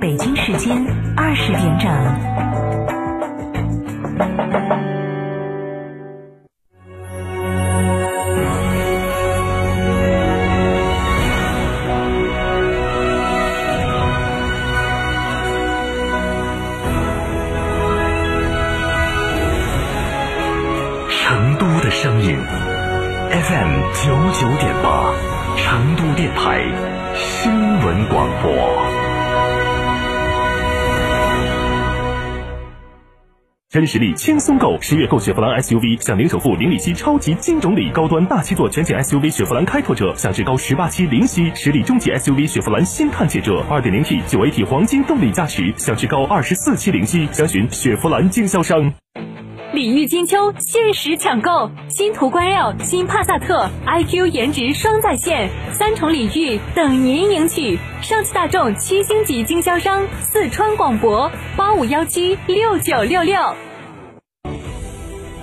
北京时间二十点整。成都的声音，FM 九九点八，成都电台新闻广播。真实力轻松购，十月购雪佛兰 SUV 享零首付、零利息超级金种礼，高端大七座全景 SUV 雪佛兰开拓者享至高十八期零息，实力中级 SUV 雪佛兰新探界者。二点零 T 九 AT 黄金动力加持享至高二十四期零息，详询雪佛兰经销商。礼遇金秋，限时抢购新途观 L、新帕萨特，iQ 颜值双在线，三重礼遇等您领取。上汽大众七星级经销商，四川广博八五幺七六九六六。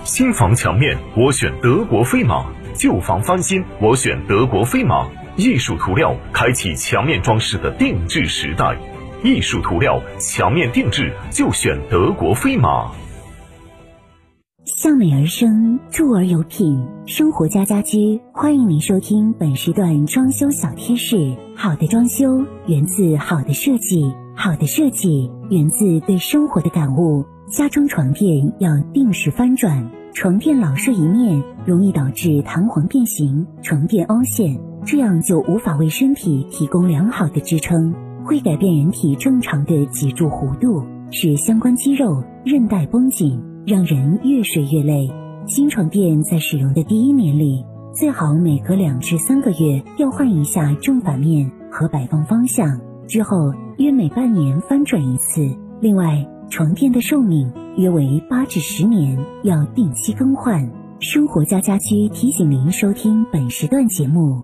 新房墙面我选德国飞马，旧房翻新我选德国飞马。艺术涂料开启墙面装饰的定制时代，艺术涂料墙面定制就选德国飞马。向美而生，住而有品，生活家家居欢迎您收听本时段装修小贴士。好的装修源自好的设计，好的设计源自对生活的感悟。家中床垫要定时翻转，床垫老是一面容易导致弹簧变形、床垫凹陷，这样就无法为身体提供良好的支撑，会改变人体正常的脊柱弧度，使相关肌肉、韧带绷紧。让人越睡越累。新床垫在使用的第一年里，最好每隔两至三个月要换一下正反面和摆放方向，之后约每半年翻转一次。另外，床垫的寿命约为八至十年，要定期更换。生活家家居提醒您收听本时段节目。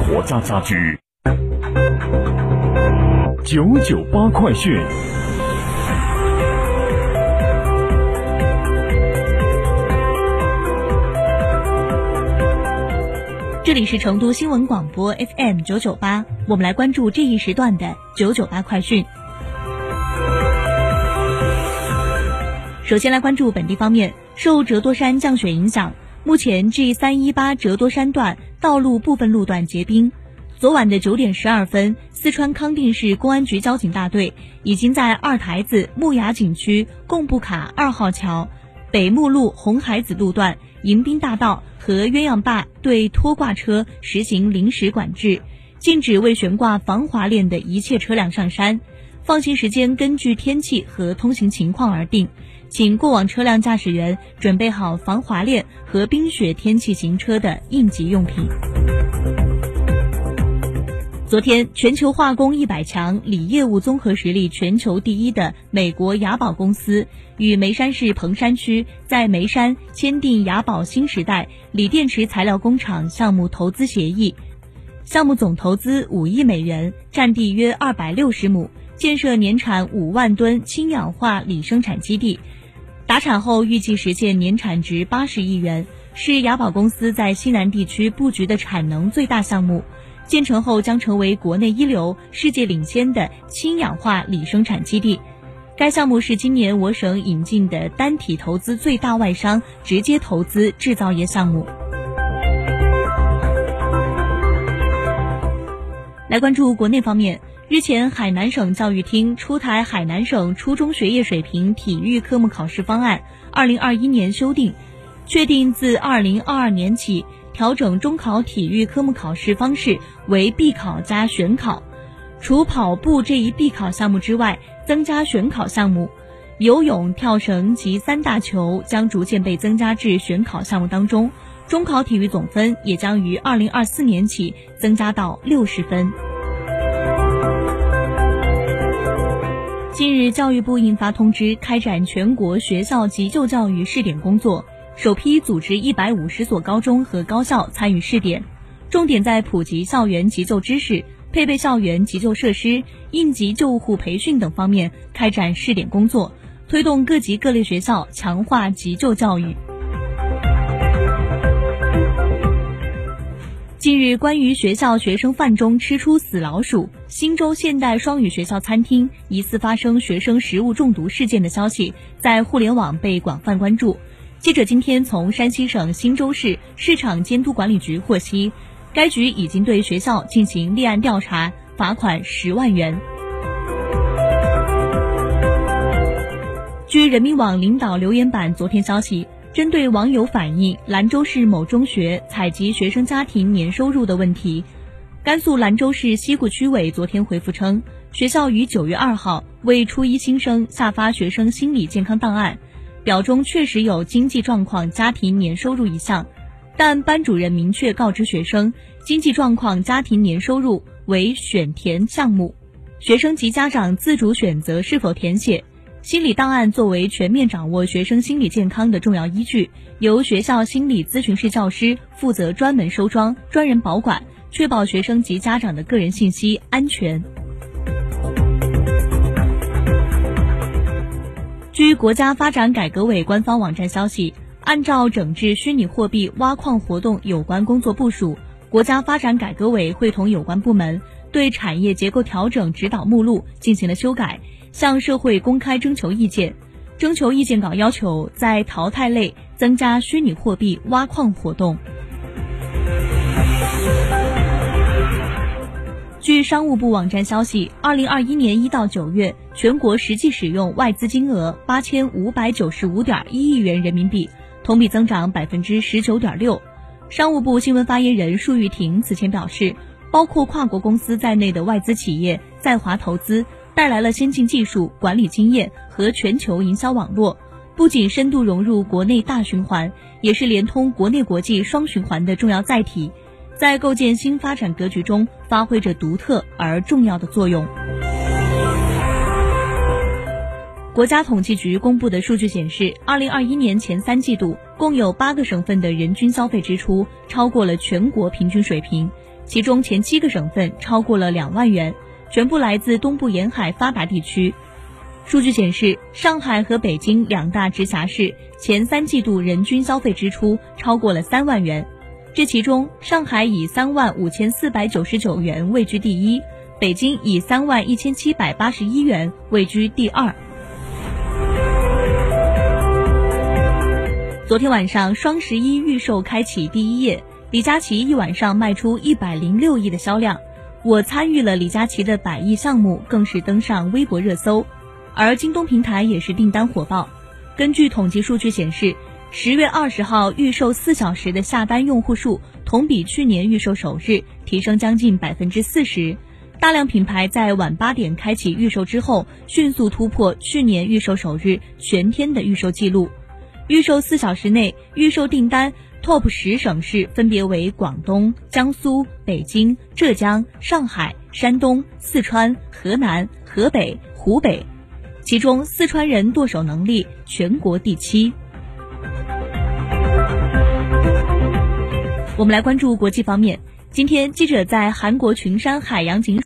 活家家居，九九八快讯。这里是成都新闻广播 FM 九九八，我们来关注这一时段的九九八快讯。首先来关注本地方面，受折多山降雪影响。目前 G 三一八折多山段道路部分路段结冰。昨晚的九点十二分，四川康定市公安局交警大队已经在二台子木崖景区贡布卡二号桥、北木路红海子路段迎宾大道和鸳鸯坝对拖挂车实行临时管制，禁止未悬挂防滑链的一切车辆上山。放行时间根据天气和通行情况而定。请过往车辆驾驶员准备好防滑链和冰雪天气行车的应急用品。昨天，全球化工一百强锂业务综合实力全球第一的美国雅宝公司与眉山市彭山区在眉山签订雅宝新时代锂电池材料工厂项目投资协议，项目总投资五亿美元，占地约二百六十亩，建设年产五万吨氢氧化锂生产基地。达产后预计实现年产值八十亿元，是雅宝公司在西南地区布局的产能最大项目。建成后将成为国内一流、世界领先的氢氧化锂生产基地。该项目是今年我省引进的单体投资最大外商直接投资制造业项目。来关注国内方面。日前，海南省教育厅出台海南省初中学业水平体育科目考试方案（二零二一年修订），确定自二零二二年起调整中考体育科目考试方式为必考加选考，除跑步这一必考项目之外，增加选考项目。游泳、跳绳及三大球将逐渐被增加至选考项目当中，中考体育总分也将于二零二四年起增加到六十分。近日，教育部印发通知，开展全国学校急救教育试点工作，首批组织一百五十所高中和高校参与试点，重点在普及校园急救知识、配备校园急救设施、应急救护培训等方面开展试点工作，推动各级各类学校强化急救教育。近日，关于学校学生饭中吃出死老鼠，新州现代双语学校餐厅疑似发生学生食物中毒事件的消息，在互联网被广泛关注。记者今天从山西省忻州市市场监督管理局获悉，该局已经对学校进行立案调查，罚款十万元。据人民网领导留言板昨天消息。针对网友反映兰州市某中学采集学生家庭年收入的问题，甘肃兰州市西固区委昨天回复称，学校于九月二号为初一新生下发学生心理健康档案，表中确实有经济状况、家庭年收入一项，但班主任明确告知学生，经济状况、家庭年收入为选填项目，学生及家长自主选择是否填写。心理档案作为全面掌握学生心理健康的重要依据，由学校心理咨询室教师负责专门收装、专人保管，确保学生及家长的个人信息安全。据国家发展改革委官方网站消息，按照整治虚拟货币挖矿活动有关工作部署，国家发展改革委会同有关部门对产业结构调整指导目录进行了修改。向社会公开征求意见，征求意见稿要求在淘汰类增加虚拟货币挖矿活动。据商务部网站消息，二零二一年一到九月，全国实际使用外资金额八千五百九十五点一亿元人民币，同比增长百分之十九点六。商务部新闻发言人束玉婷此前表示，包括跨国公司在内的外资企业在华投资。带来了先进技术、管理经验和全球营销网络，不仅深度融入国内大循环，也是联通国内国际双循环的重要载体，在构建新发展格局中发挥着独特而重要的作用。国家统计局公布的数据显示，二零二一年前三季度，共有八个省份的人均消费支出超过了全国平均水平，其中前七个省份超过了两万元。全部来自东部沿海发达地区。数据显示，上海和北京两大直辖市前三季度人均消费支出超过了三万元，这其中上海以三万五千四百九十九元位居第一，北京以三万一千七百八十一元位居第二。昨天晚上，双十一预售开启第一夜，李佳琦一晚上卖出一百零六亿的销量。我参与了李佳琦的百亿项目，更是登上微博热搜，而京东平台也是订单火爆。根据统计数据显示，十月二十号预售四小时的下单用户数，同比去年预售首日提升将近百分之四十。大量品牌在晚八点开启预售之后，迅速突破去年预售首日全天的预售记录。预售四小时内预售订单。TOP 十省市分别为广东、江苏、北京、浙江、上海、山东、四川、河南、河北、湖北，其中四川人剁手能力全国第七。我们来关注国际方面，今天记者在韩国群山海洋景。